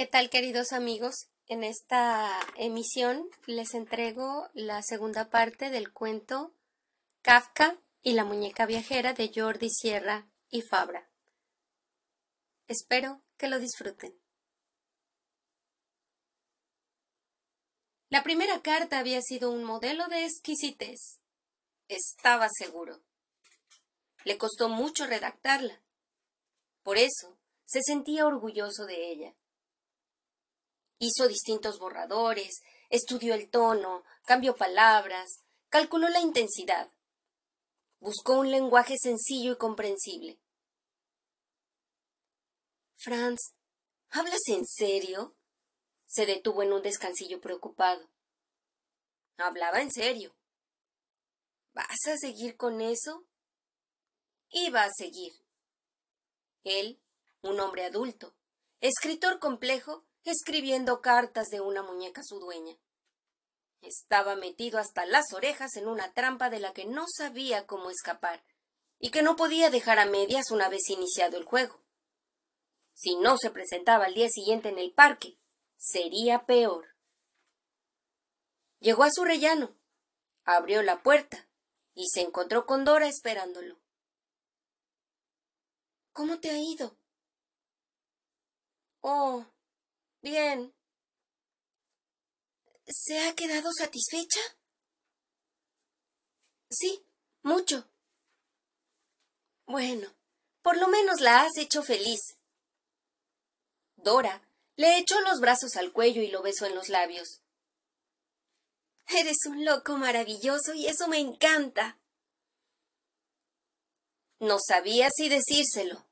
¿Qué tal queridos amigos? En esta emisión les entrego la segunda parte del cuento Kafka y la muñeca viajera de Jordi Sierra y Fabra. Espero que lo disfruten. La primera carta había sido un modelo de exquisitez. Estaba seguro. Le costó mucho redactarla. Por eso se sentía orgulloso de ella. Hizo distintos borradores, estudió el tono, cambió palabras, calculó la intensidad. Buscó un lenguaje sencillo y comprensible. Franz, ¿hablas en serio? Se detuvo en un descansillo preocupado. Hablaba en serio. ¿Vas a seguir con eso? Iba a seguir. Él, un hombre adulto, escritor complejo, escribiendo cartas de una muñeca su dueña. Estaba metido hasta las orejas en una trampa de la que no sabía cómo escapar y que no podía dejar a medias una vez iniciado el juego. Si no se presentaba al día siguiente en el parque, sería peor. Llegó a su rellano, abrió la puerta y se encontró con Dora esperándolo. ¿Cómo te ha ido? Oh, bien. ¿Se ha quedado satisfecha? Sí, mucho. Bueno, por lo menos la has hecho feliz. Dora le echó los brazos al cuello y lo besó en los labios. Eres un loco maravilloso y eso me encanta. No sabía si decírselo,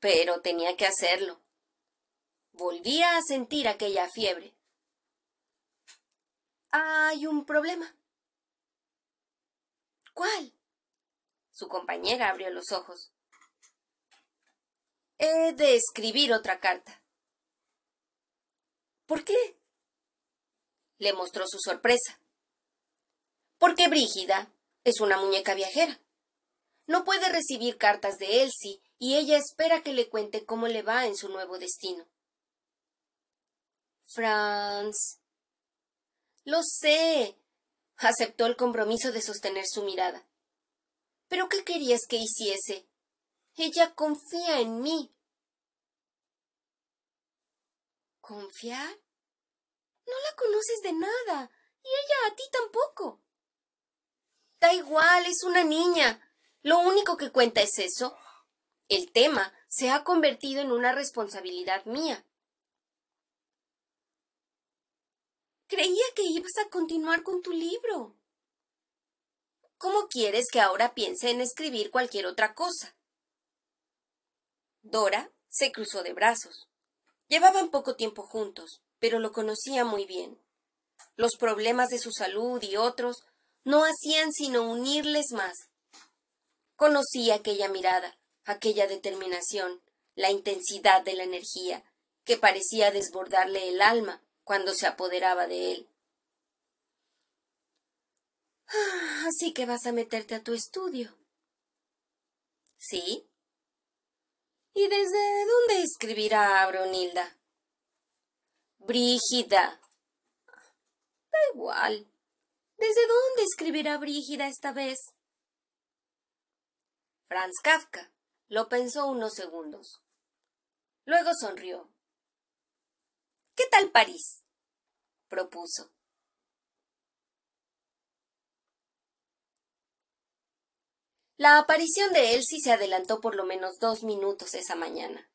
pero tenía que hacerlo. Volvía a sentir aquella fiebre. Hay un problema. ¿Cuál? Su compañera abrió los ojos. He de escribir otra carta. ¿Por qué? Le mostró su sorpresa. Porque Brígida es una muñeca viajera. No puede recibir cartas de Elsie y ella espera que le cuente cómo le va en su nuevo destino. Franz. Lo sé. aceptó el compromiso de sostener su mirada. ¿Pero qué querías que hiciese? Ella confía en mí. ¿Confiar? No la conoces de nada, y ella a ti tampoco. Da igual, es una niña. Lo único que cuenta es eso. El tema se ha convertido en una responsabilidad mía. Creía que ibas a continuar con tu libro. ¿Cómo quieres que ahora piense en escribir cualquier otra cosa? Dora se cruzó de brazos. Llevaban poco tiempo juntos, pero lo conocía muy bien. Los problemas de su salud y otros no hacían sino unirles más. Conocía aquella mirada, aquella determinación, la intensidad de la energía, que parecía desbordarle el alma cuando se apoderaba de él. Ah, así que vas a meterte a tu estudio. ¿Sí? ¿Y desde dónde escribirá Bronilda? Brígida. Da igual. ¿Desde dónde escribirá Brígida esta vez? Franz Kafka lo pensó unos segundos. Luego sonrió. ¿Qué tal París? propuso. La aparición de Elsie se adelantó por lo menos dos minutos esa mañana.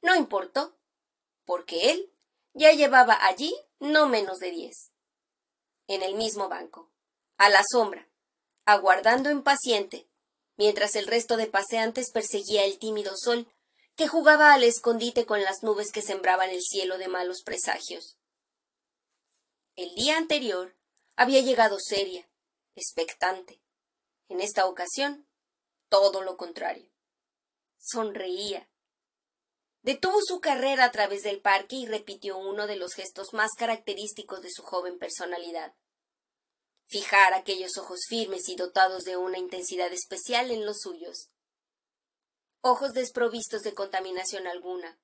No importó, porque él ya llevaba allí no menos de diez. En el mismo banco, a la sombra, aguardando impaciente, mientras el resto de paseantes perseguía el tímido sol que jugaba al escondite con las nubes que sembraban el cielo de malos presagios. El día anterior había llegado seria, expectante, en esta ocasión, todo lo contrario. Sonreía. Detuvo su carrera a través del parque y repitió uno de los gestos más característicos de su joven personalidad. Fijar aquellos ojos firmes y dotados de una intensidad especial en los suyos. Ojos desprovistos de contaminación alguna,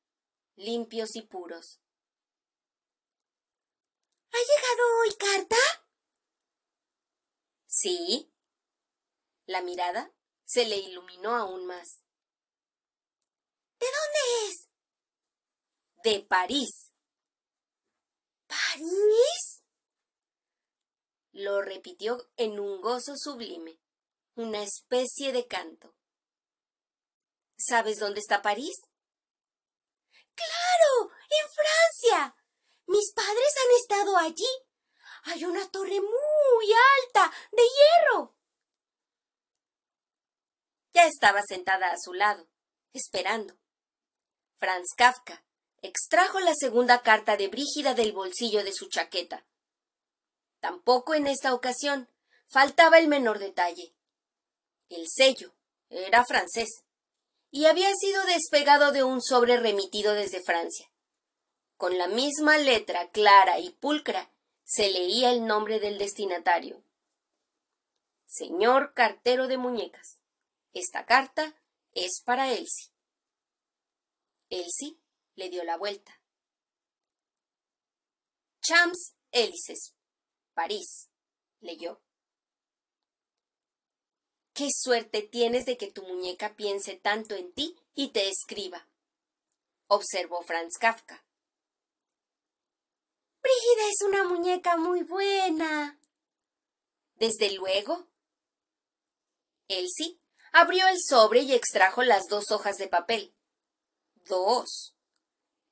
limpios y puros. ¿Ha llegado hoy carta? Sí. La mirada se le iluminó aún más. ¿De dónde es? De París. ¿París? Lo repitió en un gozo sublime, una especie de canto. ¿Sabes dónde está París? ¡Claro! ¡En Francia! Mis padres han estado allí. Hay una torre muy alta, de hierro. Ya estaba sentada a su lado, esperando. Franz Kafka extrajo la segunda carta de Brígida del bolsillo de su chaqueta. Tampoco en esta ocasión faltaba el menor detalle. El sello era francés y había sido despegado de un sobre remitido desde Francia. Con la misma letra clara y pulcra se leía el nombre del destinatario. Señor cartero de muñecas, esta carta es para Elsie. Elsie le dio la vuelta. Champs Élysées, París, leyó. Qué suerte tienes de que tu muñeca piense tanto en ti y te escriba, observó Franz Kafka. Brígida es una muñeca muy buena. Desde luego. Elsie abrió el sobre y extrajo las dos hojas de papel. Dos.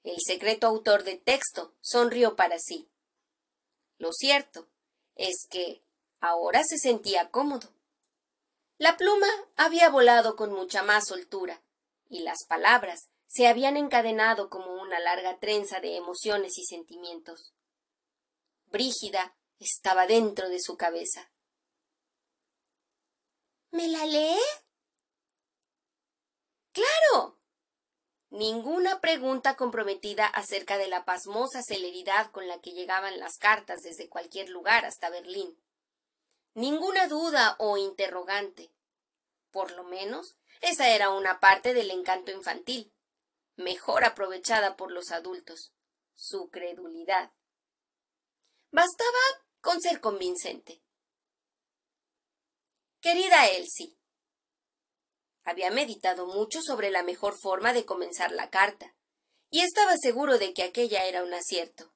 El secreto autor de texto sonrió para sí. Lo cierto es que ahora se sentía cómodo. La pluma había volado con mucha más soltura, y las palabras se habían encadenado como una larga trenza de emociones y sentimientos. Brígida estaba dentro de su cabeza. ¿Me la lee? Claro. Ninguna pregunta comprometida acerca de la pasmosa celeridad con la que llegaban las cartas desde cualquier lugar hasta Berlín. Ninguna duda o interrogante. Por lo menos, esa era una parte del encanto infantil, mejor aprovechada por los adultos, su credulidad. Bastaba con ser convincente. Querida Elsie, había meditado mucho sobre la mejor forma de comenzar la carta, y estaba seguro de que aquella era un acierto.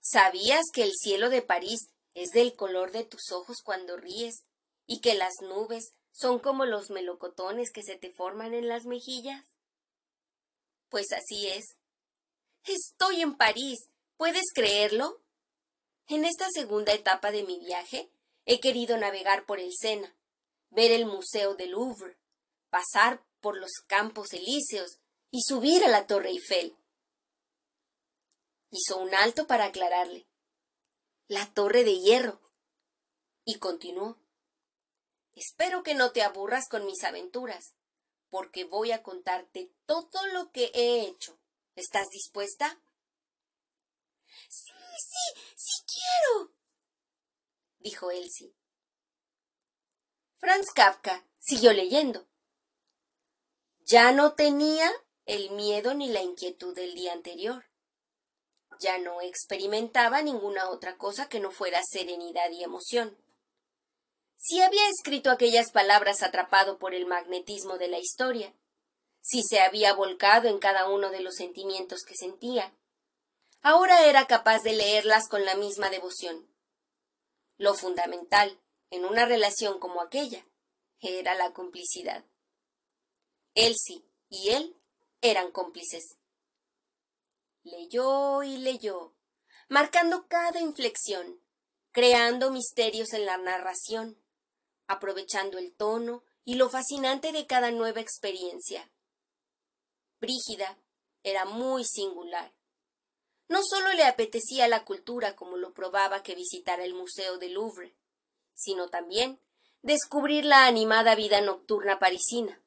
¿Sabías que el cielo de París es del color de tus ojos cuando ríes, y que las nubes son como los melocotones que se te forman en las mejillas? Pues así es. Estoy en París, ¿Puedes creerlo? En esta segunda etapa de mi viaje he querido navegar por el Sena, ver el Museo del Louvre, pasar por los Campos Elíseos y subir a la Torre Eiffel. Hizo un alto para aclararle. La Torre de Hierro. Y continuó. Espero que no te aburras con mis aventuras, porque voy a contarte todo lo que he hecho. ¿Estás dispuesta? Sí, sí, sí quiero. dijo Elsie. Franz Kafka siguió leyendo. Ya no tenía el miedo ni la inquietud del día anterior. Ya no experimentaba ninguna otra cosa que no fuera serenidad y emoción. Si había escrito aquellas palabras atrapado por el magnetismo de la historia, si se había volcado en cada uno de los sentimientos que sentía, ahora era capaz de leerlas con la misma devoción. Lo fundamental en una relación como aquella era la complicidad. Elsie y él eran cómplices. Leyó y leyó, marcando cada inflexión, creando misterios en la narración, aprovechando el tono y lo fascinante de cada nueva experiencia. Brígida era muy singular. No solo le apetecía la cultura como lo probaba que visitara el Museo del Louvre, sino también descubrir la animada vida nocturna parisina.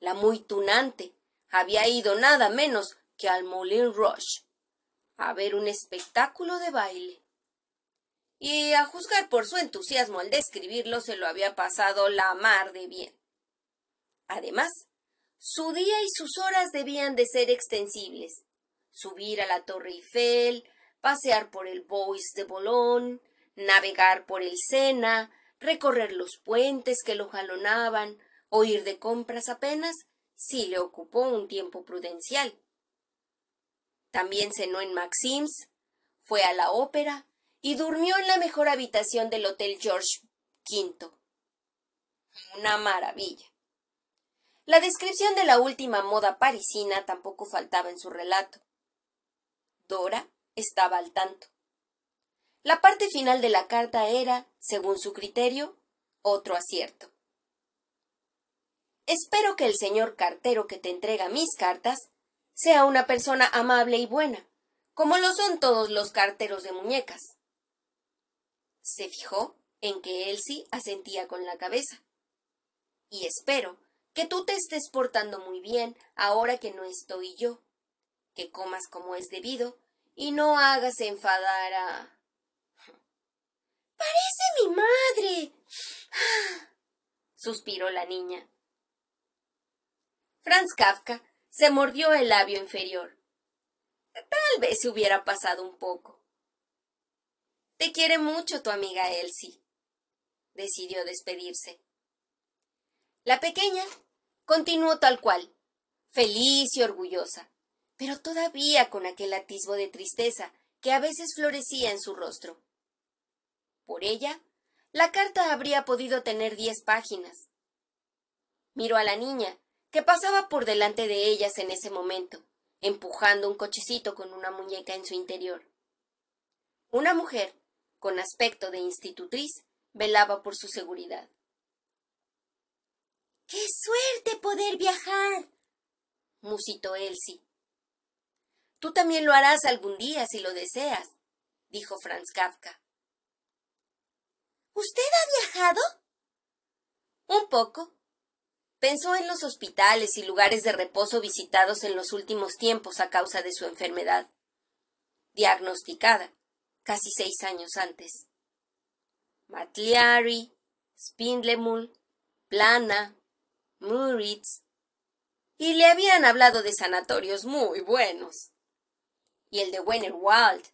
La muy tunante había ido nada menos que al Moulin Rouge a ver un espectáculo de baile. Y a juzgar por su entusiasmo al describirlo, se lo había pasado la mar de bien. Además, Su día y sus horas debían de ser extensibles. Subir a la Torre Eiffel, pasear por el Bois de Boulogne, navegar por el Sena, recorrer los puentes que lo jalonaban, o ir de compras apenas, si le ocupó un tiempo prudencial. También cenó en Maxims, fue a la ópera y durmió en la mejor habitación del Hotel George V. Una maravilla. La descripción de la última moda parisina tampoco faltaba en su relato. Dora estaba al tanto. La parte final de la carta era, según su criterio, otro acierto. Espero que el señor cartero que te entrega mis cartas sea una persona amable y buena, como lo son todos los carteros de muñecas. Se fijó en que Elsie asentía con la cabeza. Y espero que tú te estés portando muy bien ahora que no estoy yo, que comas como es debido y no hagas enfadar a. Parece mi madre. suspiró la niña. Franz Kafka se mordió el labio inferior. Tal vez se hubiera pasado un poco. Te quiere mucho tu amiga Elsie, decidió despedirse. La pequeña continuó tal cual, feliz y orgullosa, pero todavía con aquel atisbo de tristeza que a veces florecía en su rostro. Por ella, la carta habría podido tener diez páginas. Miró a la niña, que pasaba por delante de ellas en ese momento, empujando un cochecito con una muñeca en su interior. Una mujer, con aspecto de institutriz, velaba por su seguridad. ¡Qué suerte poder viajar! musitó Elsie. Tú también lo harás algún día si lo deseas, dijo Franz Kafka. ¿Usted ha viajado? Un poco, Pensó en los hospitales y lugares de reposo visitados en los últimos tiempos a causa de su enfermedad, diagnosticada casi seis años antes. Matliari, Spindlemul, Plana, Muritz, y le habían hablado de sanatorios muy buenos. Y el de Wennerwald,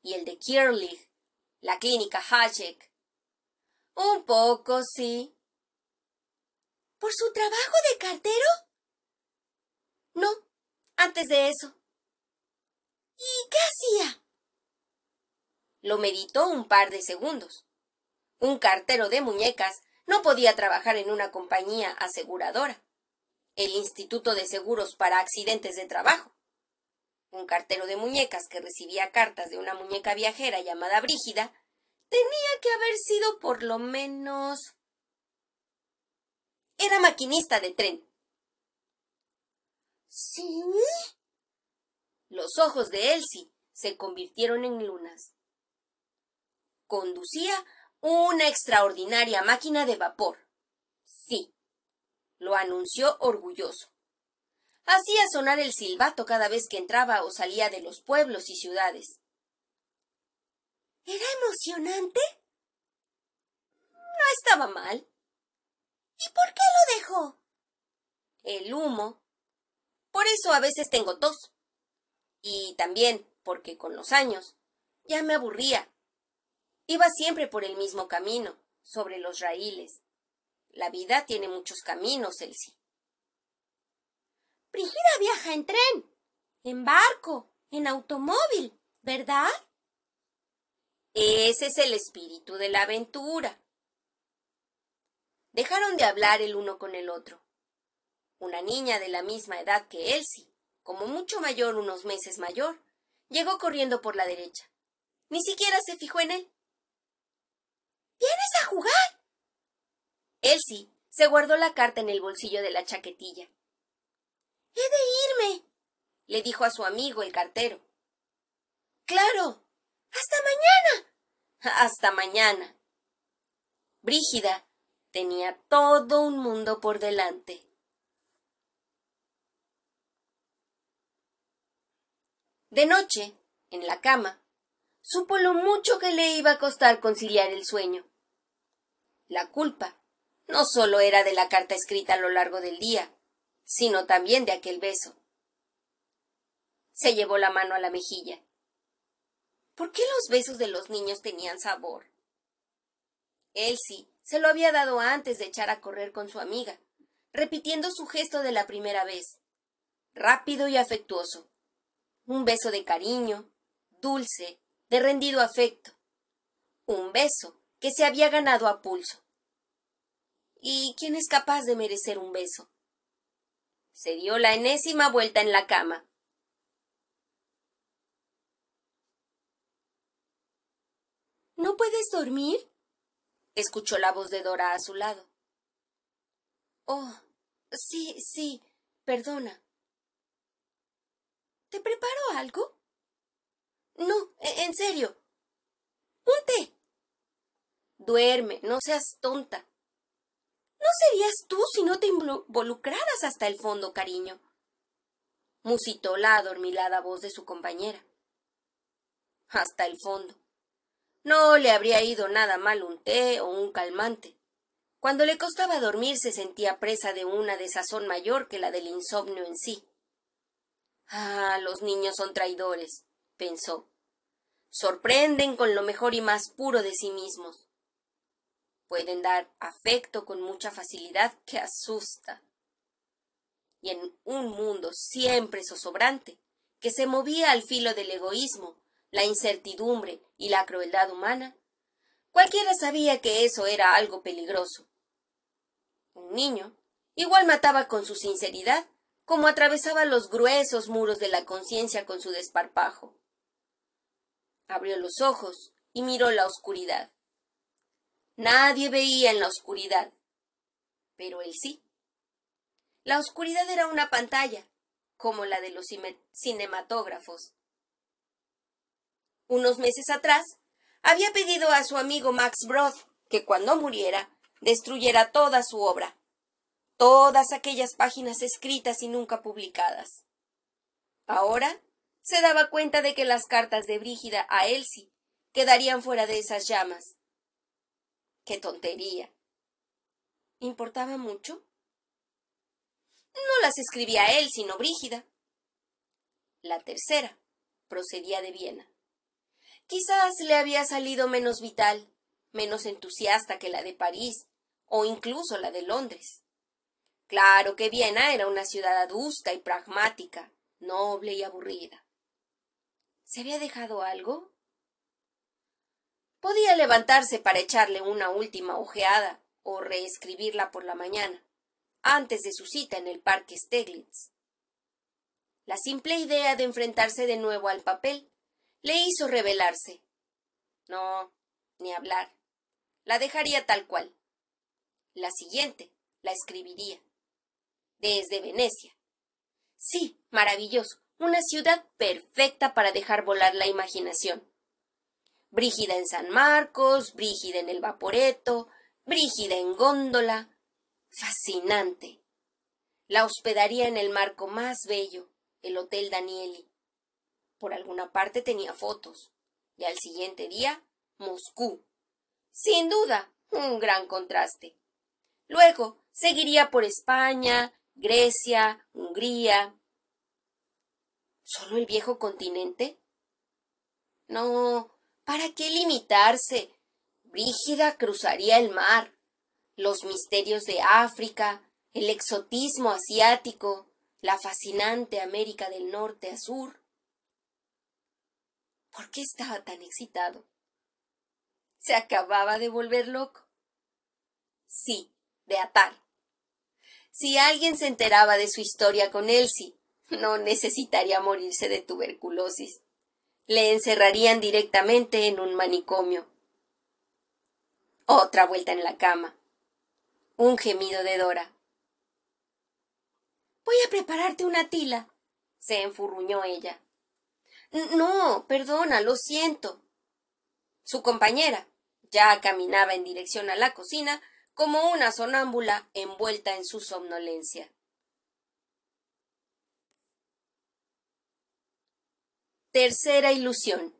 y el de Kierlich, la clínica Hajek. Un poco, sí, ¿Por su trabajo de cartero? No, antes de eso. ¿Y qué hacía? Lo meditó un par de segundos. Un cartero de muñecas no podía trabajar en una compañía aseguradora, el Instituto de Seguros para Accidentes de Trabajo. Un cartero de muñecas que recibía cartas de una muñeca viajera llamada Brígida tenía que haber sido por lo menos era maquinista de tren. ¿Sí? Los ojos de Elsie se convirtieron en lunas. Conducía una extraordinaria máquina de vapor. Sí, lo anunció orgulloso. Hacía sonar el silbato cada vez que entraba o salía de los pueblos y ciudades. ¿Era emocionante? No estaba mal. ¿Y por qué lo dejó? El humo. Por eso a veces tengo tos. Y también porque con los años ya me aburría. Iba siempre por el mismo camino, sobre los raíles. La vida tiene muchos caminos, Elsie. Brigida viaja en tren, en barco, en automóvil, ¿verdad? Ese es el espíritu de la aventura. Dejaron de hablar el uno con el otro. Una niña de la misma edad que Elsie, como mucho mayor unos meses mayor, llegó corriendo por la derecha. Ni siquiera se fijó en él. ¿Vienes a jugar? Elsie se guardó la carta en el bolsillo de la chaquetilla. He de irme, le dijo a su amigo el cartero. Claro. Hasta mañana. Hasta mañana. Brígida Tenía todo un mundo por delante. De noche, en la cama, supo lo mucho que le iba a costar conciliar el sueño. La culpa no solo era de la carta escrita a lo largo del día, sino también de aquel beso. Se llevó la mano a la mejilla. ¿Por qué los besos de los niños tenían sabor? Elsie se lo había dado antes de echar a correr con su amiga, repitiendo su gesto de la primera vez, rápido y afectuoso. Un beso de cariño, dulce, de rendido afecto. Un beso que se había ganado a pulso. ¿Y quién es capaz de merecer un beso? Se dio la enésima vuelta en la cama. ¿No puedes dormir? escuchó la voz de Dora a su lado. Oh, sí, sí, perdona. ¿Te preparo algo? No, e, en serio. Un té. Duerme, no seas tonta. No serías tú si no te involucraras hasta el fondo, cariño. Musitó la adormilada voz de su compañera. Hasta el fondo. No le habría ido nada mal un té o un calmante. Cuando le costaba dormir se sentía presa de una desazón mayor que la del insomnio en sí. Ah, los niños son traidores, pensó. Sorprenden con lo mejor y más puro de sí mismos. Pueden dar afecto con mucha facilidad que asusta. Y en un mundo siempre zozobrante, que se movía al filo del egoísmo, la incertidumbre y la crueldad humana, cualquiera sabía que eso era algo peligroso. Un niño igual mataba con su sinceridad como atravesaba los gruesos muros de la conciencia con su desparpajo. Abrió los ojos y miró la oscuridad. Nadie veía en la oscuridad, pero él sí. La oscuridad era una pantalla, como la de los cinematógrafos. Unos meses atrás, había pedido a su amigo Max Brod que cuando muriera destruyera toda su obra, todas aquellas páginas escritas y nunca publicadas. Ahora se daba cuenta de que las cartas de Brígida a Elsie quedarían fuera de esas llamas. ¡Qué tontería! ¿Importaba mucho? No las escribía él, sino Brígida. La tercera procedía de Viena. Quizás le había salido menos vital, menos entusiasta que la de París, o incluso la de Londres. Claro que Viena era una ciudad adusta y pragmática, noble y aburrida. ¿Se había dejado algo? Podía levantarse para echarle una última ojeada o reescribirla por la mañana, antes de su cita en el parque Steglitz. La simple idea de enfrentarse de nuevo al papel le hizo rebelarse. No, ni hablar. La dejaría tal cual. La siguiente la escribiría. Desde Venecia. Sí, maravilloso. Una ciudad perfecta para dejar volar la imaginación. Brígida en San Marcos, Brígida en el Vaporeto, Brígida en góndola. Fascinante. La hospedaría en el marco más bello, el Hotel Danieli. Por alguna parte tenía fotos. Y al siguiente día, Moscú. Sin duda, un gran contraste. Luego seguiría por España, Grecia, Hungría. ¿Solo el viejo continente? No, ¿para qué limitarse? Brígida cruzaría el mar, los misterios de África, el exotismo asiático, la fascinante América del Norte a Sur. ¿Por qué estaba tan excitado? ¿Se acababa de volver loco? Sí, de atar. Si alguien se enteraba de su historia con Elsie, no necesitaría morirse de tuberculosis. Le encerrarían directamente en un manicomio. Otra vuelta en la cama. Un gemido de Dora. Voy a prepararte una tila, se enfurruñó ella. No, perdona, lo siento. Su compañera ya caminaba en dirección a la cocina como una sonámbula envuelta en su somnolencia. Tercera ilusión.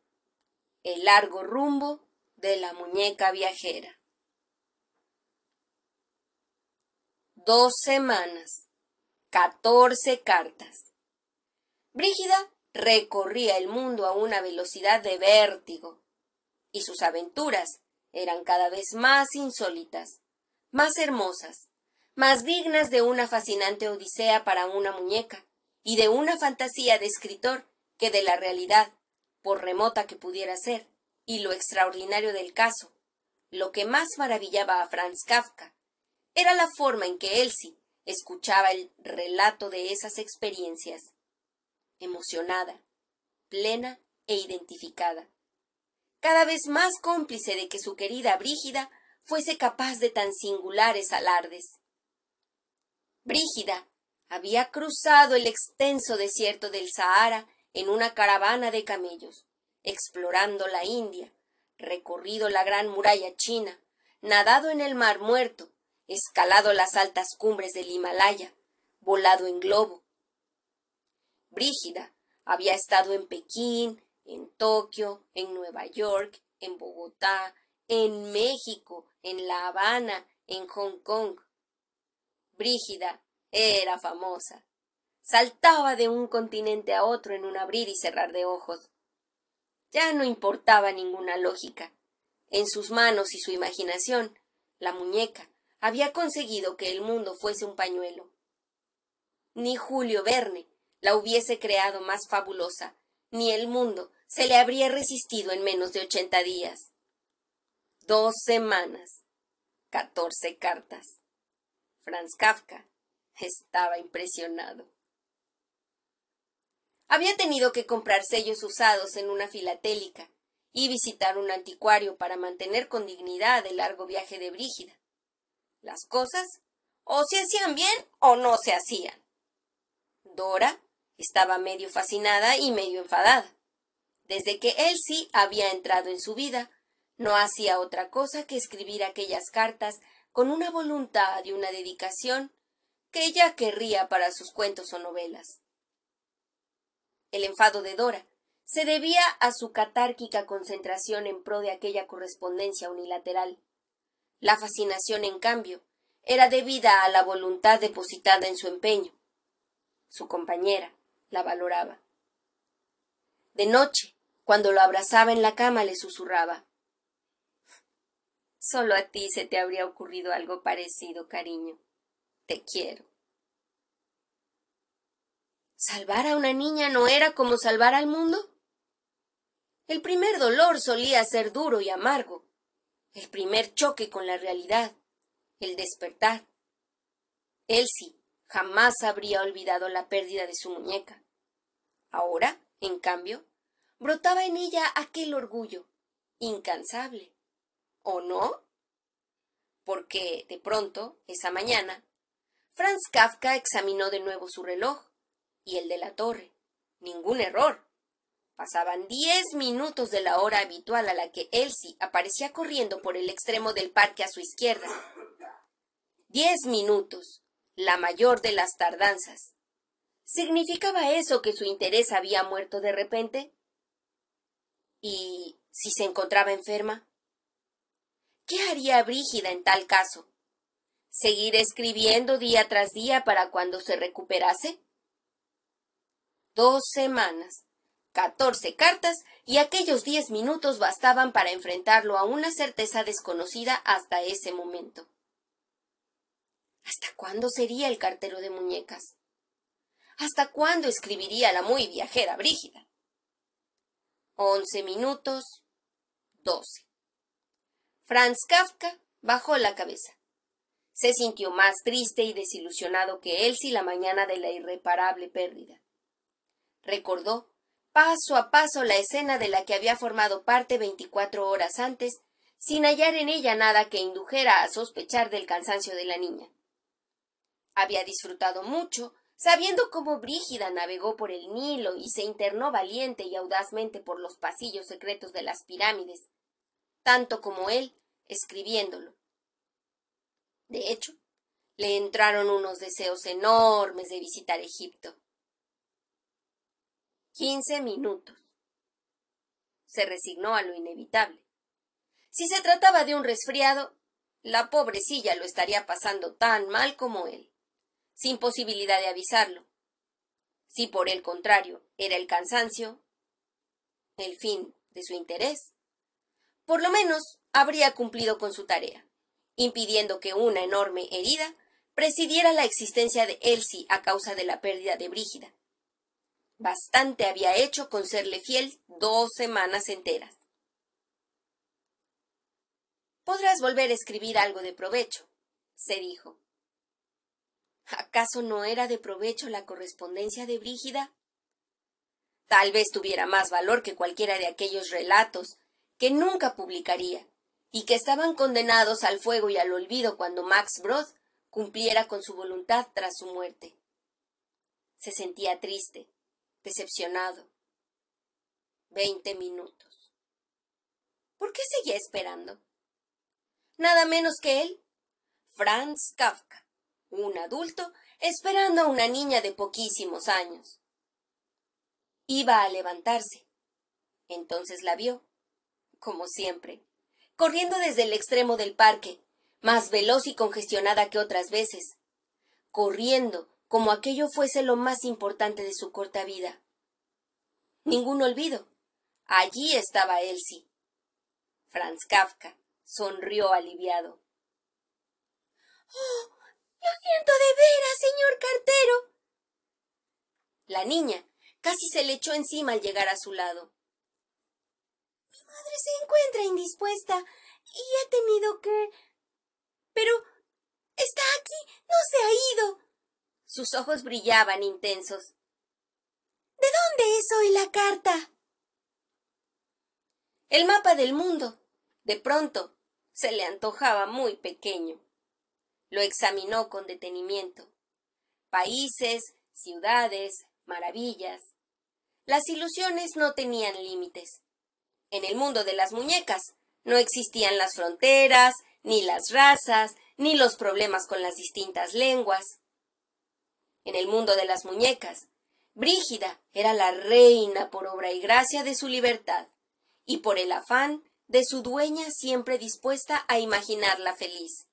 El largo rumbo de la muñeca viajera. Dos semanas. catorce cartas. Brígida recorría el mundo a una velocidad de vértigo, y sus aventuras eran cada vez más insólitas, más hermosas, más dignas de una fascinante odisea para una muñeca y de una fantasía de escritor que de la realidad, por remota que pudiera ser, y lo extraordinario del caso, lo que más maravillaba a Franz Kafka, era la forma en que Elsie escuchaba el relato de esas experiencias, emocionada, plena e identificada, cada vez más cómplice de que su querida Brígida fuese capaz de tan singulares alardes. Brígida había cruzado el extenso desierto del Sahara en una caravana de camellos, explorando la India, recorrido la gran muralla china, nadado en el mar muerto, escalado las altas cumbres del Himalaya, volado en globo. Brígida había estado en Pekín, en Tokio, en Nueva York, en Bogotá, en México, en La Habana, en Hong Kong. Brígida era famosa. Saltaba de un continente a otro en un abrir y cerrar de ojos. Ya no importaba ninguna lógica. En sus manos y su imaginación, la muñeca había conseguido que el mundo fuese un pañuelo. Ni Julio Verne la hubiese creado más fabulosa, ni el mundo se le habría resistido en menos de ochenta días. Dos semanas. Catorce cartas. Franz Kafka estaba impresionado. Había tenido que comprar sellos usados en una filatélica y visitar un anticuario para mantener con dignidad el largo viaje de Brígida. Las cosas o se hacían bien o no se hacían. Dora estaba medio fascinada y medio enfadada. Desde que Elsie había entrado en su vida, no hacía otra cosa que escribir aquellas cartas con una voluntad y una dedicación que ella querría para sus cuentos o novelas. El enfado de Dora se debía a su catárquica concentración en pro de aquella correspondencia unilateral. La fascinación, en cambio, era debida a la voluntad depositada en su empeño. Su compañera la valoraba. De noche, cuando lo abrazaba en la cama, le susurraba Solo a ti se te habría ocurrido algo parecido, cariño. Te quiero. ¿Salvar a una niña no era como salvar al mundo? El primer dolor solía ser duro y amargo, el primer choque con la realidad, el despertar. Elsie jamás habría olvidado la pérdida de su muñeca. Ahora, en cambio, brotaba en ella aquel orgullo, incansable. ¿O no? Porque, de pronto, esa mañana, Franz Kafka examinó de nuevo su reloj y el de la torre. Ningún error. Pasaban diez minutos de la hora habitual a la que Elsie aparecía corriendo por el extremo del parque a su izquierda. Diez minutos, la mayor de las tardanzas. ¿Significaba eso que su interés había muerto de repente? ¿Y si se encontraba enferma? ¿Qué haría Brígida en tal caso? ¿Seguir escribiendo día tras día para cuando se recuperase? Dos semanas, catorce cartas y aquellos diez minutos bastaban para enfrentarlo a una certeza desconocida hasta ese momento. ¿Hasta cuándo sería el cartero de muñecas? ¿Hasta cuándo escribiría la muy viajera Brígida? Once minutos, doce. Franz Kafka bajó la cabeza. Se sintió más triste y desilusionado que Elsie la mañana de la irreparable pérdida. Recordó paso a paso la escena de la que había formado parte veinticuatro horas antes, sin hallar en ella nada que indujera a sospechar del cansancio de la niña. Había disfrutado mucho sabiendo cómo Brígida navegó por el Nilo y se internó valiente y audazmente por los pasillos secretos de las pirámides, tanto como él, escribiéndolo. De hecho, le entraron unos deseos enormes de visitar Egipto. Quince minutos. Se resignó a lo inevitable. Si se trataba de un resfriado, la pobrecilla lo estaría pasando tan mal como él sin posibilidad de avisarlo. Si por el contrario era el cansancio, el fin de su interés, por lo menos habría cumplido con su tarea, impidiendo que una enorme herida presidiera la existencia de Elsie a causa de la pérdida de Brígida. Bastante había hecho con serle fiel dos semanas enteras. Podrás volver a escribir algo de provecho, se dijo. ¿Acaso no era de provecho la correspondencia de Brígida? Tal vez tuviera más valor que cualquiera de aquellos relatos que nunca publicaría y que estaban condenados al fuego y al olvido cuando Max Brod cumpliera con su voluntad tras su muerte. Se sentía triste, decepcionado. Veinte minutos. ¿Por qué seguía esperando? Nada menos que él, Franz Kafka, un adulto esperando a una niña de poquísimos años. Iba a levantarse. Entonces la vio, como siempre, corriendo desde el extremo del parque, más veloz y congestionada que otras veces, corriendo como aquello fuese lo más importante de su corta vida. Ningún olvido. Allí estaba Elsie. Franz Kafka sonrió aliviado. Oh, lo siento de veras, señor cartero. La niña casi se le echó encima al llegar a su lado. Mi madre se encuentra indispuesta y he tenido que. Pero. está aquí. no se ha ido. Sus ojos brillaban intensos. ¿De dónde es hoy la carta? El mapa del mundo. De pronto, se le antojaba muy pequeño. Lo examinó con detenimiento. Países, ciudades, maravillas. Las ilusiones no tenían límites. En el mundo de las muñecas no existían las fronteras, ni las razas, ni los problemas con las distintas lenguas. En el mundo de las muñecas, Brígida era la reina por obra y gracia de su libertad, y por el afán de su dueña siempre dispuesta a imaginarla feliz.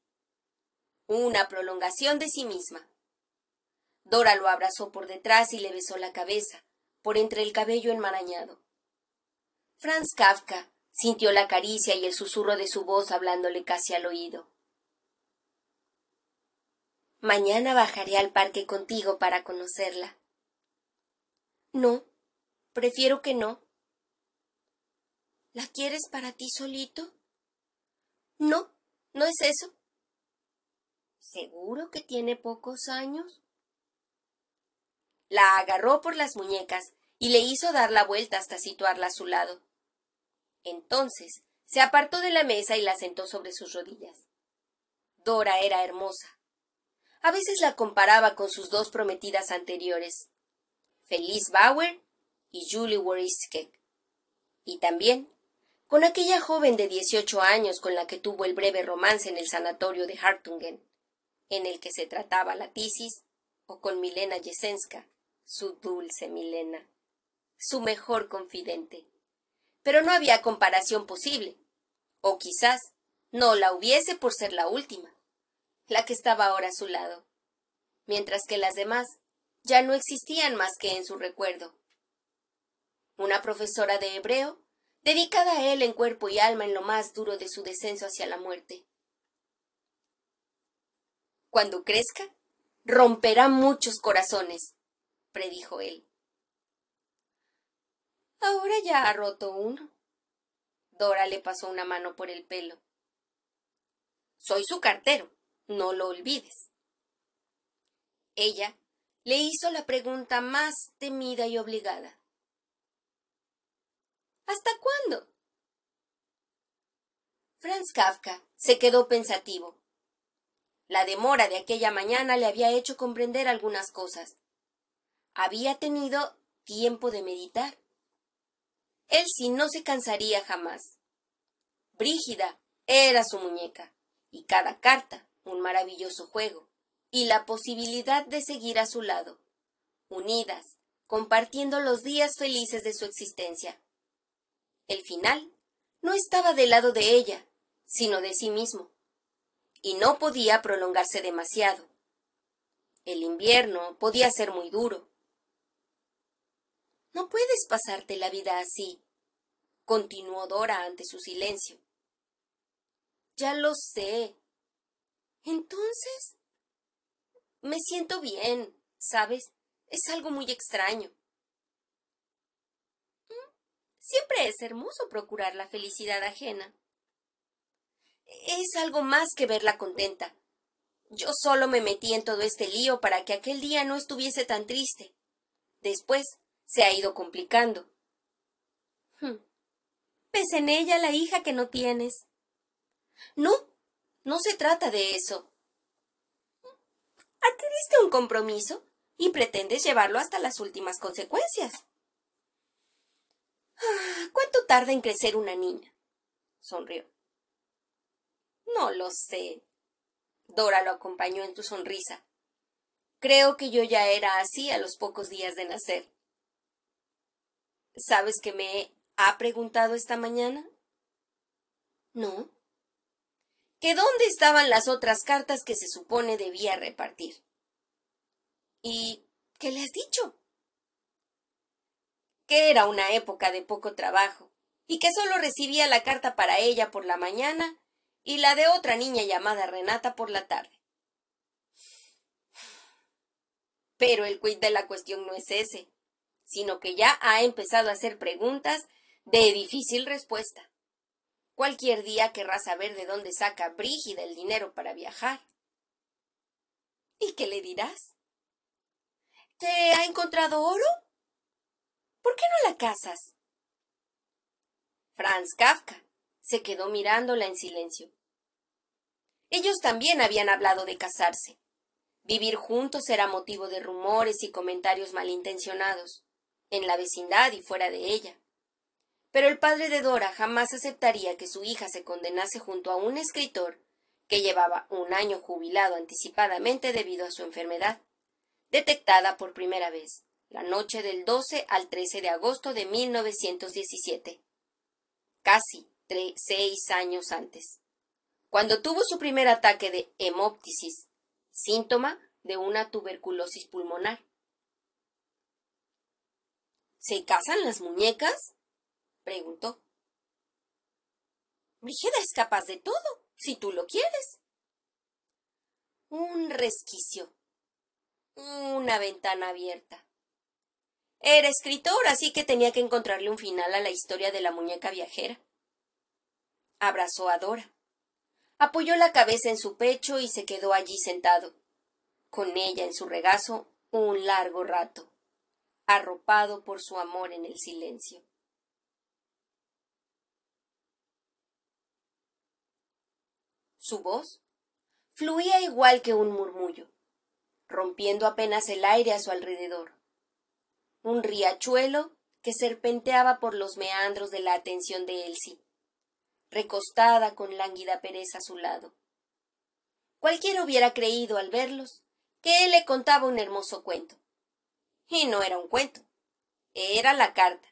Una prolongación de sí misma. Dora lo abrazó por detrás y le besó la cabeza, por entre el cabello enmarañado. Franz Kafka sintió la caricia y el susurro de su voz hablándole casi al oído. Mañana bajaré al parque contigo para conocerla. No, prefiero que no. ¿La quieres para ti solito? No, no es eso. ¿Seguro que tiene pocos años? La agarró por las muñecas y le hizo dar la vuelta hasta situarla a su lado. Entonces se apartó de la mesa y la sentó sobre sus rodillas. Dora era hermosa. A veces la comparaba con sus dos prometidas anteriores, Felice Bauer y Julie Woriskek. Y también con aquella joven de dieciocho años con la que tuvo el breve romance en el sanatorio de Hartungen, en el que se trataba la tisis, o con Milena Jesenska, su dulce Milena, su mejor confidente. Pero no había comparación posible, o quizás no la hubiese por ser la última la que estaba ahora a su lado, mientras que las demás ya no existían más que en su recuerdo. Una profesora de hebreo, dedicada a él en cuerpo y alma en lo más duro de su descenso hacia la muerte. Cuando crezca, romperá muchos corazones, predijo él. Ahora ya ha roto uno. Dora le pasó una mano por el pelo. Soy su cartero, no lo olvides. Ella le hizo la pregunta más temida y obligada. ¿Hasta cuándo? Franz Kafka se quedó pensativo. La demora de aquella mañana le había hecho comprender algunas cosas. Había tenido tiempo de meditar. Él sí no se cansaría jamás. Brígida era su muñeca, y cada carta un maravilloso juego, y la posibilidad de seguir a su lado, unidas, compartiendo los días felices de su existencia. El final no estaba del lado de ella, sino de sí mismo, y no podía prolongarse demasiado. El invierno podía ser muy duro. No puedes pasarte la vida así, continuó Dora ante su silencio. Ya lo sé. Entonces. Me siento bien, ¿sabes? Es algo muy extraño. Mm, siempre es hermoso procurar la felicidad ajena. Es algo más que verla contenta. Yo solo me metí en todo este lío para que aquel día no estuviese tan triste. Después se ha ido complicando. Hmm. ¿Ves en ella la hija que no tienes? No, no se trata de eso. Adquiriste un compromiso y pretendes llevarlo hasta las últimas consecuencias. Ah, ¿Cuánto tarda en crecer una niña? sonrió. No lo sé. Dora lo acompañó en tu sonrisa. Creo que yo ya era así a los pocos días de nacer. ¿Sabes qué me ha preguntado esta mañana? No que dónde estaban las otras cartas que se supone debía repartir. ¿Y qué le has dicho? Que era una época de poco trabajo y que solo recibía la carta para ella por la mañana y la de otra niña llamada Renata por la tarde. Pero el quid de la cuestión no es ese, sino que ya ha empezado a hacer preguntas de difícil respuesta. Cualquier día querrá saber de dónde saca Brígida el dinero para viajar. ¿Y qué le dirás? ¿Te ha encontrado oro? ¿Por qué no la casas? Franz Kafka se quedó mirándola en silencio. Ellos también habían hablado de casarse. Vivir juntos era motivo de rumores y comentarios malintencionados, en la vecindad y fuera de ella. Pero el padre de Dora jamás aceptaría que su hija se condenase junto a un escritor que llevaba un año jubilado anticipadamente debido a su enfermedad, detectada por primera vez la noche del 12 al 13 de agosto de 1917, casi seis años antes, cuando tuvo su primer ataque de hemoptisis, síntoma de una tuberculosis pulmonar. ¿Se casan las muñecas? Preguntó. Brígida es capaz de todo, si tú lo quieres. Un resquicio. Una ventana abierta. Era escritor, así que tenía que encontrarle un final a la historia de la muñeca viajera. Abrazó a Dora. Apoyó la cabeza en su pecho y se quedó allí sentado, con ella en su regazo un largo rato, arropado por su amor en el silencio. Su voz fluía igual que un murmullo, rompiendo apenas el aire a su alrededor. Un riachuelo que serpenteaba por los meandros de la atención de Elsie, recostada con lánguida pereza a su lado. Cualquiera hubiera creído al verlos que él le contaba un hermoso cuento. Y no era un cuento, era la carta,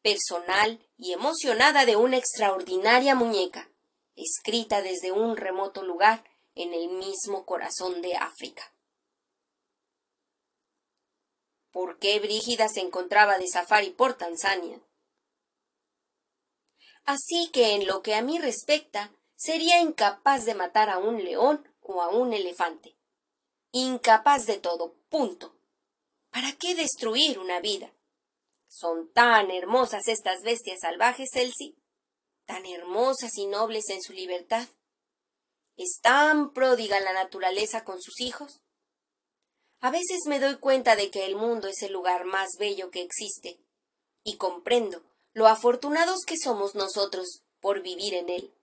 personal y emocionada de una extraordinaria muñeca, escrita desde un remoto lugar en el mismo corazón de África. ¿Por qué Brígida se encontraba de safari por Tanzania? Así que en lo que a mí respecta, sería incapaz de matar a un león o a un elefante. Incapaz de todo, punto. ¿Para qué destruir una vida? Son tan hermosas estas bestias salvajes, Elsie tan hermosas y nobles en su libertad. ¿Es tan pródiga la naturaleza con sus hijos? A veces me doy cuenta de que el mundo es el lugar más bello que existe, y comprendo lo afortunados que somos nosotros por vivir en él.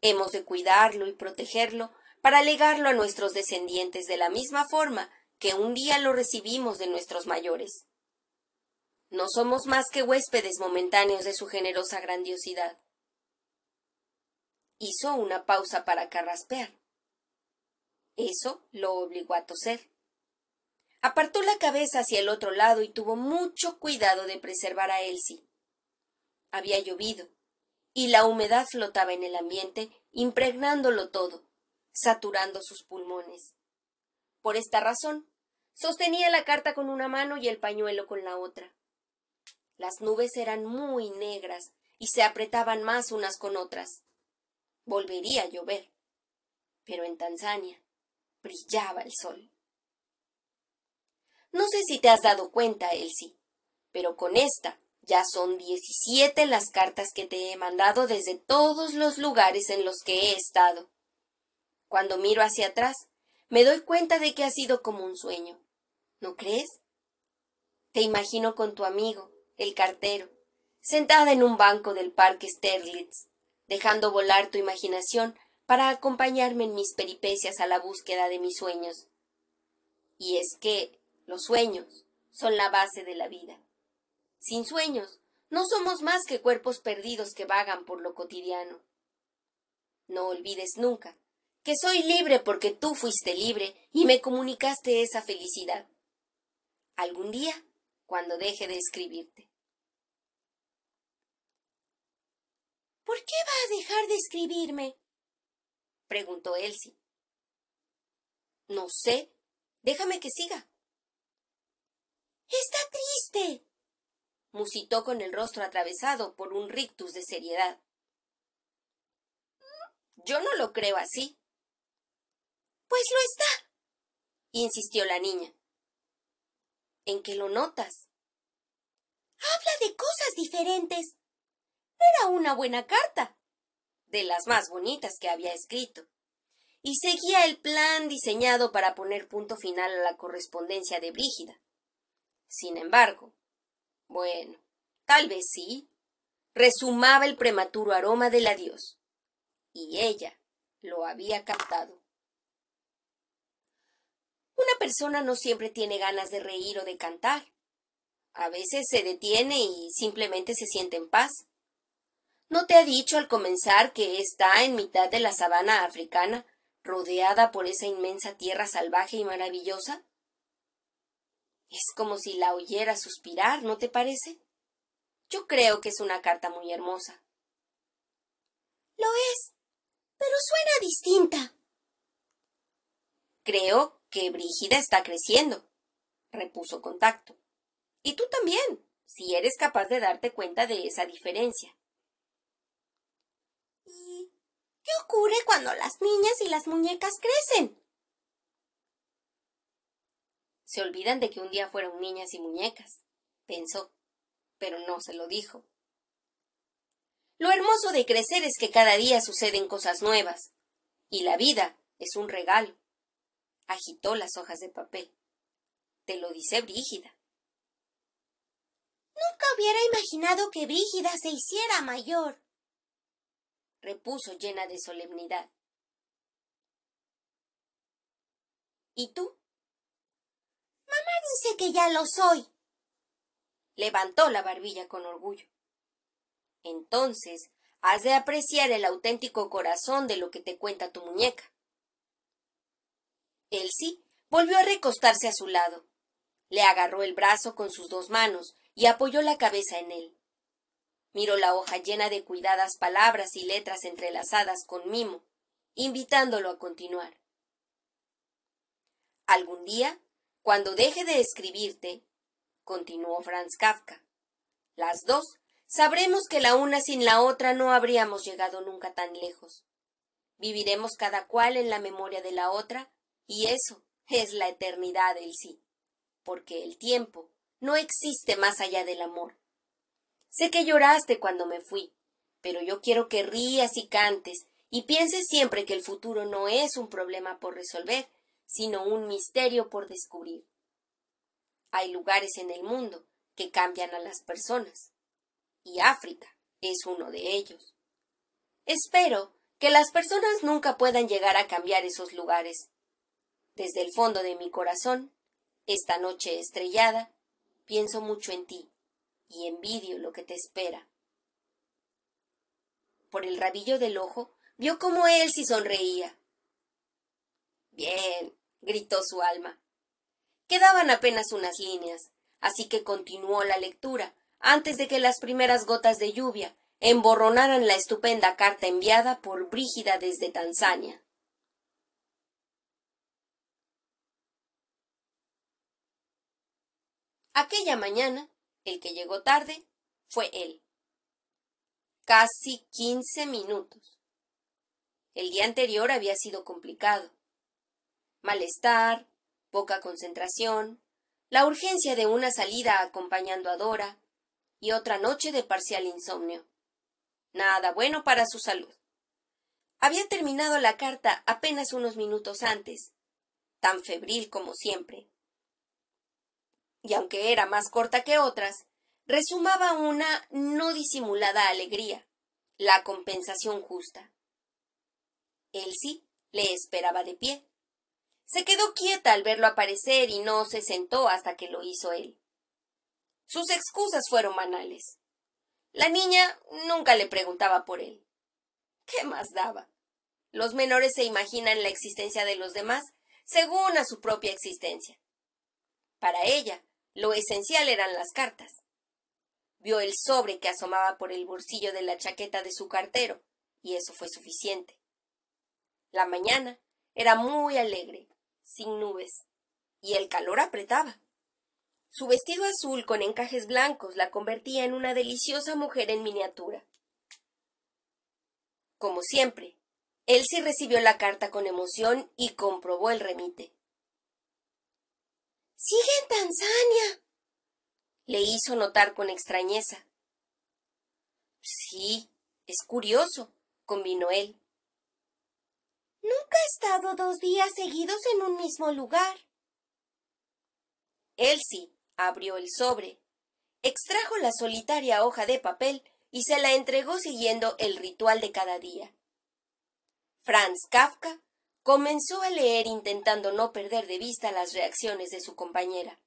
Hemos de cuidarlo y protegerlo para legarlo a nuestros descendientes de la misma forma que un día lo recibimos de nuestros mayores. No somos más que huéspedes momentáneos de su generosa grandiosidad. Hizo una pausa para carraspear. Eso lo obligó a toser. Apartó la cabeza hacia el otro lado y tuvo mucho cuidado de preservar a Elsie. Había llovido, y la humedad flotaba en el ambiente, impregnándolo todo, saturando sus pulmones. Por esta razón, sostenía la carta con una mano y el pañuelo con la otra. Las nubes eran muy negras y se apretaban más unas con otras. Volvería a llover. Pero en Tanzania brillaba el sol. No sé si te has dado cuenta, Elsie, pero con esta ya son diecisiete las cartas que te he mandado desde todos los lugares en los que he estado. Cuando miro hacia atrás, me doy cuenta de que ha sido como un sueño. ¿No crees? Te imagino con tu amigo, el cartero, sentada en un banco del parque Sterlitz, dejando volar tu imaginación para acompañarme en mis peripecias a la búsqueda de mis sueños. Y es que los sueños son la base de la vida. Sin sueños, no somos más que cuerpos perdidos que vagan por lo cotidiano. No olvides nunca que soy libre porque tú fuiste libre y me comunicaste esa felicidad. Algún día, cuando deje de escribirte. ¿Por qué va a dejar de escribirme? preguntó Elsie. No sé. Déjame que siga. Está triste. musitó con el rostro atravesado por un rictus de seriedad. Yo no lo creo así. Pues lo está, insistió la niña. ¿En qué lo notas? Habla de cosas diferentes. Era una buena carta, de las más bonitas que había escrito, y seguía el plan diseñado para poner punto final a la correspondencia de Brígida. Sin embargo, bueno, tal vez sí, resumaba el prematuro aroma del adiós, y ella lo había captado. Una persona no siempre tiene ganas de reír o de cantar. A veces se detiene y simplemente se siente en paz. ¿No te ha dicho al comenzar que está en mitad de la sabana africana, rodeada por esa inmensa tierra salvaje y maravillosa? Es como si la oyera suspirar, ¿no te parece? Yo creo que es una carta muy hermosa. Lo es, pero suena distinta. Creo que Brígida está creciendo, repuso Contacto. Y tú también, si eres capaz de darte cuenta de esa diferencia. ¿Y qué ocurre cuando las niñas y las muñecas crecen? Se olvidan de que un día fueron niñas y muñecas, pensó, pero no se lo dijo. Lo hermoso de crecer es que cada día suceden cosas nuevas, y la vida es un regalo. Agitó las hojas de papel. Te lo dice Brígida. Nunca hubiera imaginado que Brígida se hiciera mayor, repuso llena de solemnidad. ¿Y tú? Mamá dice que ya lo soy. Levantó la barbilla con orgullo. Entonces, has de apreciar el auténtico corazón de lo que te cuenta tu muñeca. Elsie volvió a recostarse a su lado. Le agarró el brazo con sus dos manos y apoyó la cabeza en él. Miró la hoja llena de cuidadas palabras y letras entrelazadas con mimo, invitándolo a continuar. Algún día, cuando deje de escribirte, continuó Franz Kafka, las dos sabremos que la una sin la otra no habríamos llegado nunca tan lejos. Viviremos cada cual en la memoria de la otra y eso es la eternidad del sí, porque el tiempo no existe más allá del amor. Sé que lloraste cuando me fui, pero yo quiero que rías y cantes y pienses siempre que el futuro no es un problema por resolver, sino un misterio por descubrir. Hay lugares en el mundo que cambian a las personas, y África es uno de ellos. Espero que las personas nunca puedan llegar a cambiar esos lugares, desde el fondo de mi corazón, esta noche estrellada, pienso mucho en ti y envidio lo que te espera. Por el rabillo del ojo vio cómo él sí sonreía. Bien, gritó su alma. Quedaban apenas unas líneas, así que continuó la lectura antes de que las primeras gotas de lluvia emborronaran la estupenda carta enviada por Brígida desde Tanzania. Aquella mañana, el que llegó tarde fue él. Casi quince minutos. El día anterior había sido complicado. Malestar, poca concentración, la urgencia de una salida acompañando a Dora y otra noche de parcial insomnio. Nada bueno para su salud. Había terminado la carta apenas unos minutos antes, tan febril como siempre. Y aunque era más corta que otras, resumaba una no disimulada alegría, la compensación justa. Elsie le esperaba de pie. Se quedó quieta al verlo aparecer y no se sentó hasta que lo hizo él. Sus excusas fueron banales. La niña nunca le preguntaba por él. ¿Qué más daba? Los menores se imaginan la existencia de los demás según a su propia existencia. Para ella, lo esencial eran las cartas. Vio el sobre que asomaba por el bolsillo de la chaqueta de su cartero, y eso fue suficiente. La mañana era muy alegre, sin nubes, y el calor apretaba. Su vestido azul con encajes blancos la convertía en una deliciosa mujer en miniatura. Como siempre, Elsie recibió la carta con emoción y comprobó el remite. Sigue en Tanzania. Le hizo notar con extrañeza. Sí, es curioso, convino él. Nunca he estado dos días seguidos en un mismo lugar. Elsie abrió el sobre, extrajo la solitaria hoja de papel y se la entregó siguiendo el ritual de cada día. Franz Kafka comenzó a leer intentando no perder de vista las reacciones de su compañera.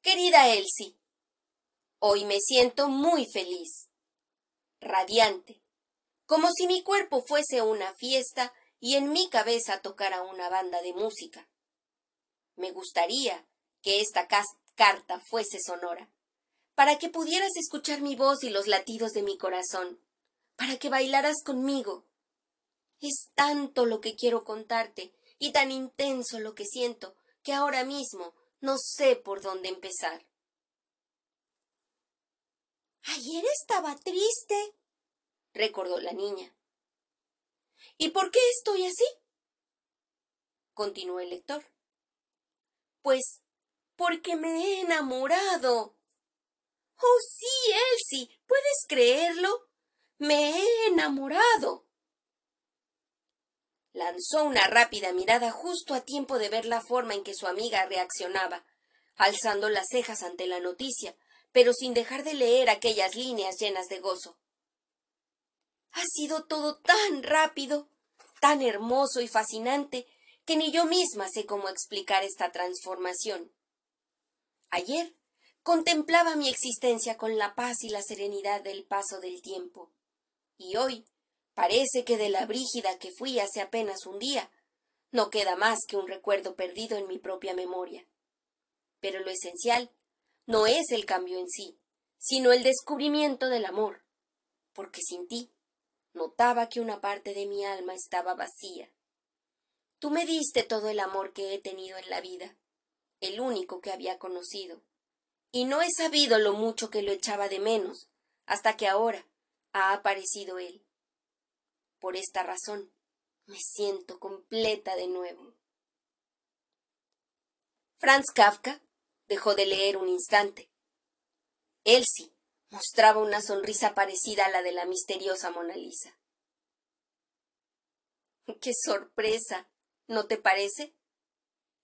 Querida Elsie, hoy me siento muy feliz, radiante, como si mi cuerpo fuese una fiesta y en mi cabeza tocara una banda de música. Me gustaría que esta carta fuese sonora, para que pudieras escuchar mi voz y los latidos de mi corazón, para que bailaras conmigo. Es tanto lo que quiero contarte y tan intenso lo que siento que ahora mismo no sé por dónde empezar. Ayer estaba triste, recordó la niña. ¿Y por qué estoy así? continuó el lector. Pues porque me he enamorado. Oh, sí, Elsie, ¿puedes creerlo? Me he enamorado. Lanzó una rápida mirada justo a tiempo de ver la forma en que su amiga reaccionaba, alzando las cejas ante la noticia, pero sin dejar de leer aquellas líneas llenas de gozo. Ha sido todo tan rápido, tan hermoso y fascinante, que ni yo misma sé cómo explicar esta transformación. Ayer contemplaba mi existencia con la paz y la serenidad del paso del tiempo, y hoy parece que de la brígida que fui hace apenas un día, no queda más que un recuerdo perdido en mi propia memoria. Pero lo esencial no es el cambio en sí, sino el descubrimiento del amor, porque sin ti notaba que una parte de mi alma estaba vacía. Tú me diste todo el amor que he tenido en la vida, el único que había conocido, y no he sabido lo mucho que lo echaba de menos, hasta que ahora ha aparecido él. Por esta razón, me siento completa de nuevo. Franz Kafka dejó de leer un instante. Elsie mostraba una sonrisa parecida a la de la misteriosa Mona Lisa. ¡Qué sorpresa! ¿No te parece?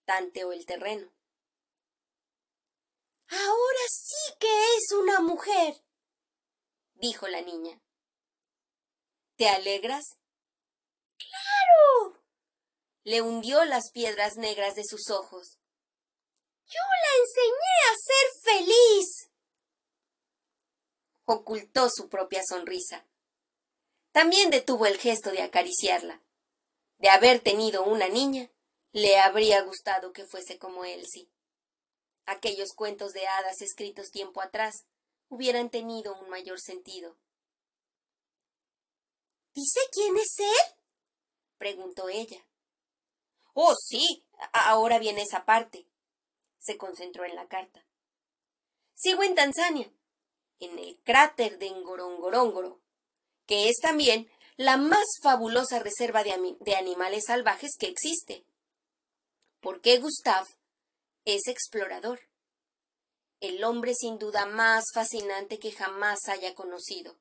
Tanteó el terreno. Ahora sí que es una mujer, dijo la niña. ¿Te alegras? ¡Claro! Le hundió las piedras negras de sus ojos. Yo la enseñé a ser feliz. Ocultó su propia sonrisa. También detuvo el gesto de acariciarla de haber tenido una niña, le habría gustado que fuese como Elsie. Aquellos cuentos de hadas escritos tiempo atrás hubieran tenido un mayor sentido. ¿Dice quién es él? preguntó ella. Oh, sí. Ahora viene esa parte. se concentró en la carta. Sigo en Tanzania, en el cráter de Ngorongorongoro, que es también la más fabulosa reserva de, de animales salvajes que existe. Porque Gustav es explorador, el hombre sin duda más fascinante que jamás haya conocido.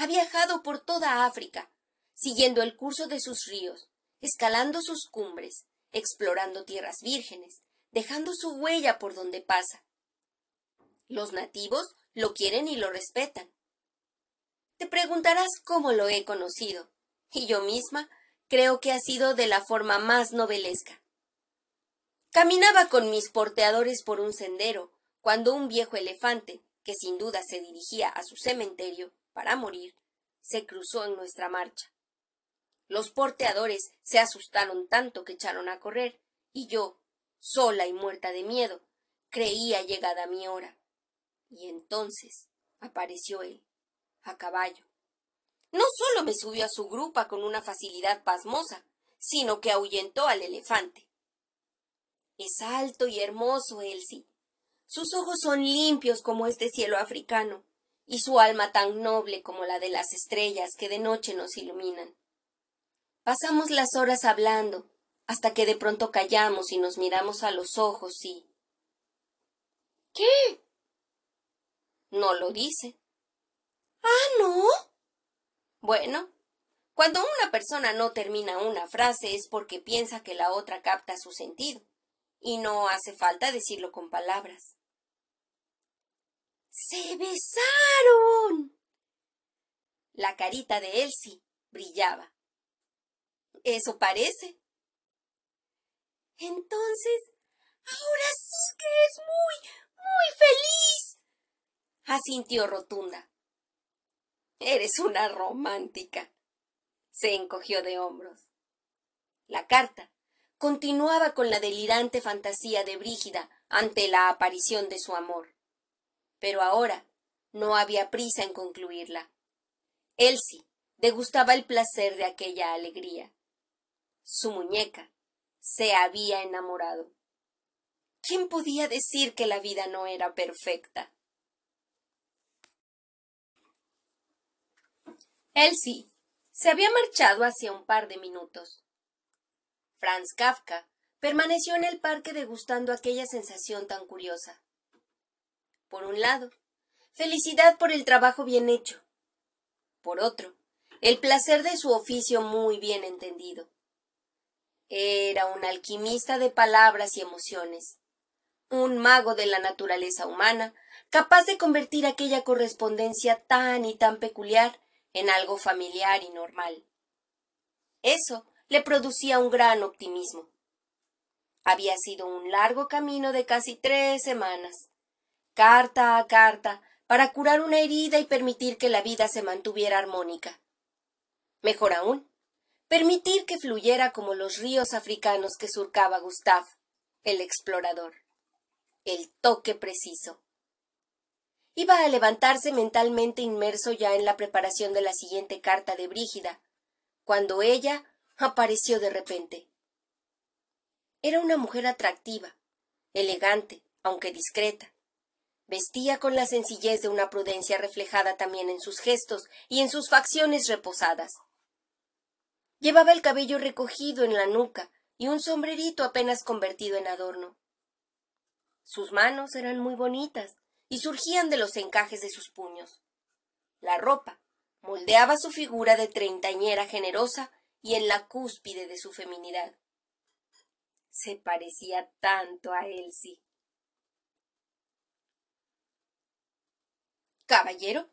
Ha viajado por toda África, siguiendo el curso de sus ríos, escalando sus cumbres, explorando tierras vírgenes, dejando su huella por donde pasa. Los nativos lo quieren y lo respetan. Te preguntarás cómo lo he conocido, y yo misma creo que ha sido de la forma más novelesca. Caminaba con mis porteadores por un sendero, cuando un viejo elefante, que sin duda se dirigía a su cementerio para morir, se cruzó en nuestra marcha. Los porteadores se asustaron tanto que echaron a correr, y yo, sola y muerta de miedo, creía llegada mi hora. Y entonces apareció él, a caballo. No solo me subió a su grupa con una facilidad pasmosa, sino que ahuyentó al elefante. Es alto y hermoso, Elsie. Sus ojos son limpios como este cielo africano, y su alma tan noble como la de las estrellas que de noche nos iluminan. Pasamos las horas hablando, hasta que de pronto callamos y nos miramos a los ojos y. ¿Qué? No lo dice. Ah, ¿no? Bueno, cuando una persona no termina una frase es porque piensa que la otra capta su sentido, y no hace falta decirlo con palabras. ¡Se besaron! La carita de Elsie brillaba. Eso parece. Entonces, ahora sí que es muy, muy feliz. asintió rotunda. Eres una romántica. Se encogió de hombros. La carta continuaba con la delirante fantasía de Brígida ante la aparición de su amor. Pero ahora no había prisa en concluirla. Elsie degustaba el placer de aquella alegría. Su muñeca se había enamorado. ¿Quién podía decir que la vida no era perfecta? Elsie se había marchado hacía un par de minutos. Franz Kafka permaneció en el parque degustando aquella sensación tan curiosa. Por un lado, felicidad por el trabajo bien hecho. Por otro, el placer de su oficio muy bien entendido. Era un alquimista de palabras y emociones, un mago de la naturaleza humana, capaz de convertir aquella correspondencia tan y tan peculiar en algo familiar y normal. Eso le producía un gran optimismo. Había sido un largo camino de casi tres semanas, carta a carta, para curar una herida y permitir que la vida se mantuviera armónica. Mejor aún, permitir que fluyera como los ríos africanos que surcaba Gustav, el explorador. El toque preciso. Iba a levantarse mentalmente inmerso ya en la preparación de la siguiente carta de Brígida, cuando ella apareció de repente. Era una mujer atractiva, elegante, aunque discreta, Vestía con la sencillez de una prudencia reflejada también en sus gestos y en sus facciones reposadas. Llevaba el cabello recogido en la nuca y un sombrerito apenas convertido en adorno. Sus manos eran muy bonitas y surgían de los encajes de sus puños. La ropa moldeaba su figura de treintañera generosa y en la cúspide de su feminidad. Se parecía tanto a Elsie. Caballero.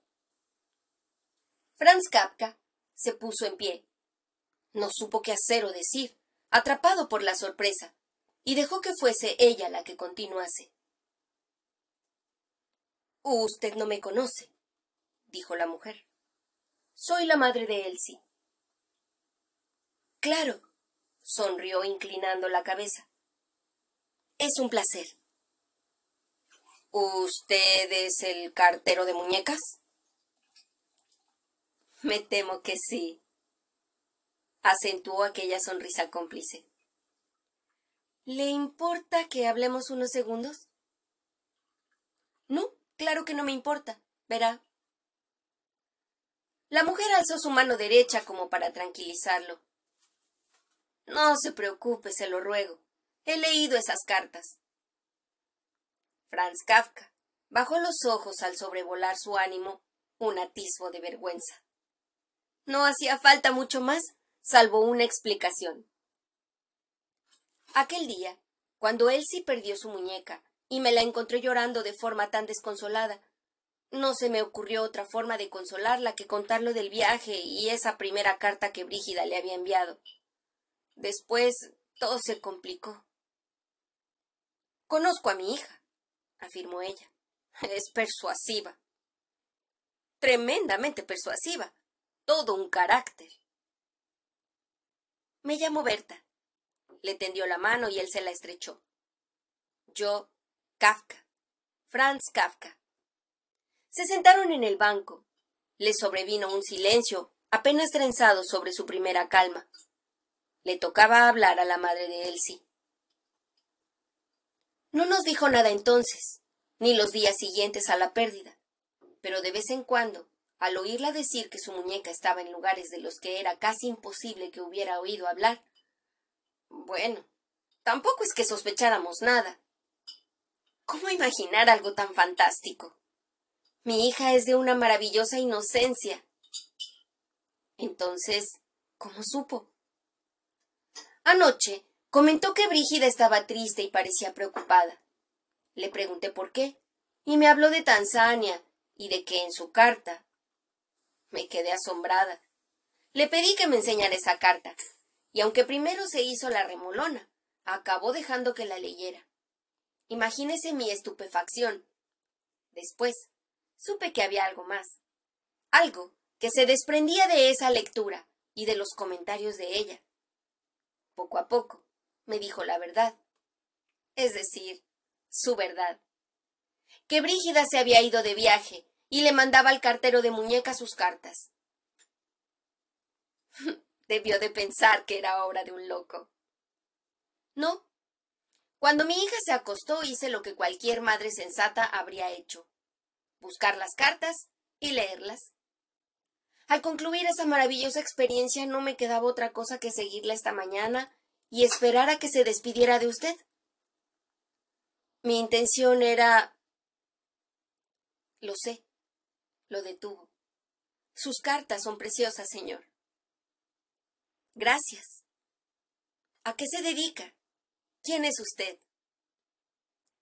Franz Kapka se puso en pie. No supo qué hacer o decir, atrapado por la sorpresa, y dejó que fuese ella la que continuase. Usted no me conoce, dijo la mujer. Soy la madre de Elsie. Claro, sonrió inclinando la cabeza. Es un placer. ¿Usted es el cartero de muñecas? Me temo que sí, acentuó aquella sonrisa cómplice. ¿Le importa que hablemos unos segundos? No, claro que no me importa. Verá. La mujer alzó su mano derecha como para tranquilizarlo. No se preocupe, se lo ruego. He leído esas cartas. Franz Kafka bajó los ojos al sobrevolar su ánimo un atisbo de vergüenza. No hacía falta mucho más, salvo una explicación. Aquel día, cuando Elsie perdió su muñeca y me la encontré llorando de forma tan desconsolada, no se me ocurrió otra forma de consolarla que contarlo del viaje y esa primera carta que Brígida le había enviado. Después todo se complicó. Conozco a mi hija, afirmó ella. Es persuasiva. Tremendamente persuasiva. Todo un carácter. Me llamo Berta. Le tendió la mano y él se la estrechó. Yo, Kafka. Franz Kafka. Se sentaron en el banco. Le sobrevino un silencio, apenas trenzado sobre su primera calma. Le tocaba hablar a la madre de Elsie. No nos dijo nada entonces, ni los días siguientes a la pérdida, pero de vez en cuando, al oírla decir que su muñeca estaba en lugares de los que era casi imposible que hubiera oído hablar, bueno, tampoco es que sospecháramos nada. ¿Cómo imaginar algo tan fantástico? Mi hija es de una maravillosa inocencia. Entonces, ¿cómo supo? Anoche comentó que Brígida estaba triste y parecía preocupada. Le pregunté por qué, y me habló de Tanzania y de que en su carta. Me quedé asombrada. Le pedí que me enseñara esa carta, y aunque primero se hizo la remolona, acabó dejando que la leyera. Imagínese mi estupefacción. Después, supe que había algo más. Algo que se desprendía de esa lectura y de los comentarios de ella. Poco a poco me dijo la verdad. Es decir, su verdad. Que Brígida se había ido de viaje y le mandaba al cartero de muñeca sus cartas. Debió de pensar que era obra de un loco. No. Cuando mi hija se acostó hice lo que cualquier madre sensata habría hecho buscar las cartas y leerlas. Al concluir esa maravillosa experiencia no me quedaba otra cosa que seguirla esta mañana y esperar a que se despidiera de usted. Mi intención era. Lo sé. Lo detuvo. Sus cartas son preciosas, señor. Gracias. ¿A qué se dedica? ¿Quién es usted?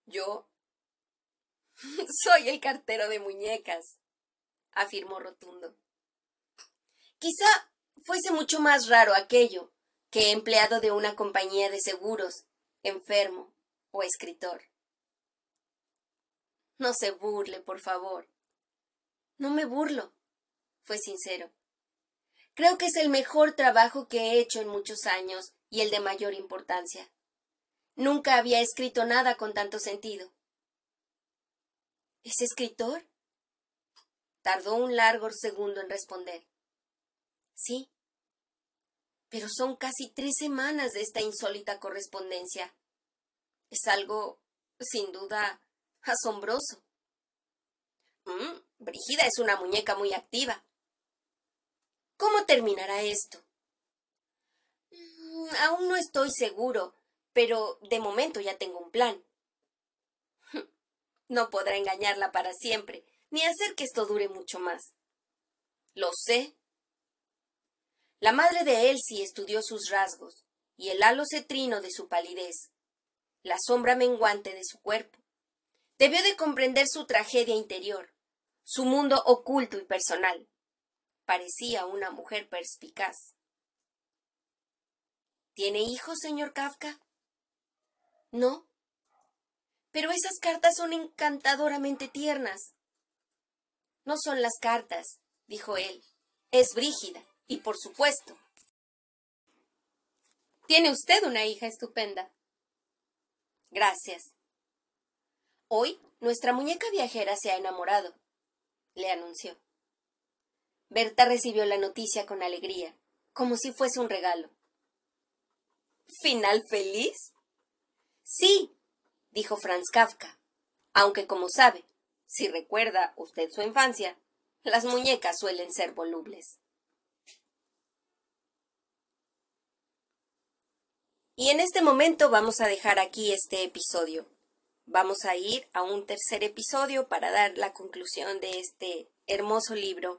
Yo Soy el cartero de muñecas, afirmó rotundo. Quizá fuese mucho más raro aquello que empleado de una compañía de seguros, enfermo o escritor. No se burle, por favor. No me burlo, fue sincero. Creo que es el mejor trabajo que he hecho en muchos años y el de mayor importancia. Nunca había escrito nada con tanto sentido. ¿Es escritor? Tardó un largo segundo en responder. Sí. Pero son casi tres semanas de esta insólita correspondencia. Es algo, sin duda, asombroso. Mm, Brigida es una muñeca muy activa. ¿Cómo terminará esto? Mm, aún no estoy seguro, pero de momento ya tengo un plan. No podrá engañarla para siempre, ni hacer que esto dure mucho más. Lo sé. La madre de Elsie estudió sus rasgos y el halo cetrino de su palidez, la sombra menguante de su cuerpo. Debió de comprender su tragedia interior, su mundo oculto y personal. Parecía una mujer perspicaz. ¿Tiene hijos, señor Kafka? No, pero esas cartas son encantadoramente tiernas. No son las cartas, dijo él. Es Brígida, y por supuesto. Tiene usted una hija estupenda. Gracias. Hoy nuestra muñeca viajera se ha enamorado, le anunció. Berta recibió la noticia con alegría, como si fuese un regalo. ¿Final feliz? Sí, dijo Franz Kafka, aunque como sabe, si recuerda usted su infancia, las muñecas suelen ser volubles. Y en este momento vamos a dejar aquí este episodio. Vamos a ir a un tercer episodio para dar la conclusión de este hermoso libro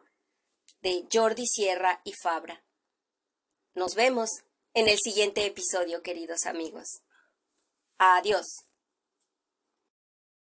de Jordi Sierra y Fabra. Nos vemos en el siguiente episodio, queridos amigos. Adiós.